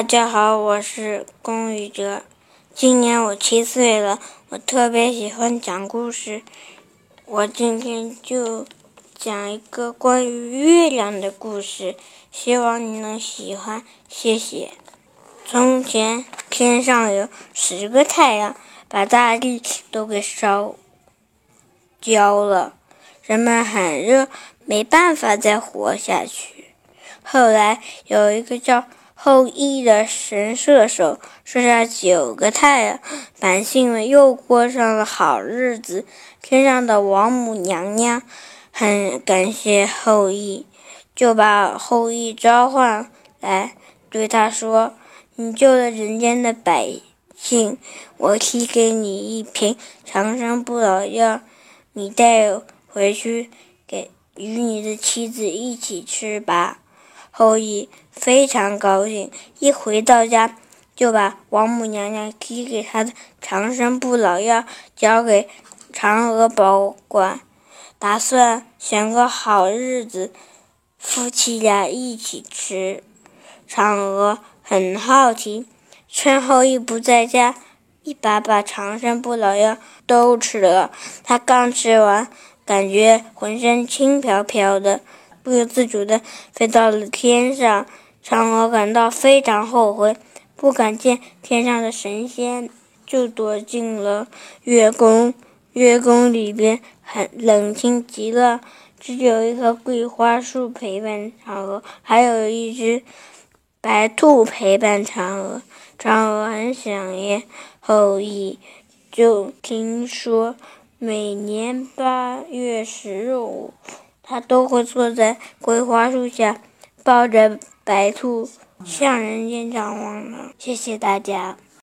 大家好，我是龚宇哲，今年我七岁了。我特别喜欢讲故事，我今天就讲一个关于月亮的故事，希望你能喜欢。谢谢。从前，天上有十个太阳，把大地都给烧焦了，人们很热，没办法再活下去。后来有一个叫……后羿的神射手射下九个太阳，百姓们又过上了好日子。天上的王母娘娘很感谢后羿，就把后羿召唤来，对他说：“你救了人间的百姓，我赐给你一瓶长生不老药，你带回去给与你的妻子一起吃吧。”后羿非常高兴，一回到家就把王母娘娘递给他的长生不老药交给嫦娥保管，打算选个好日子，夫妻俩一起吃。嫦娥很好奇，趁后羿不在家，一把把长生不老药都吃了。他刚吃完，感觉浑身轻飘飘的。不由自主地飞到了天上，嫦娥感到非常后悔，不敢见天上的神仙，就躲进了月宫。月宫里边很冷清极了，只有一棵桂花树陪伴嫦娥，还有一只白兔陪伴嫦娥。嫦娥很想念后羿，就听说每年八月十五。他都会坐在桂花树下，抱着白兔向人间张望呢。谢谢大家。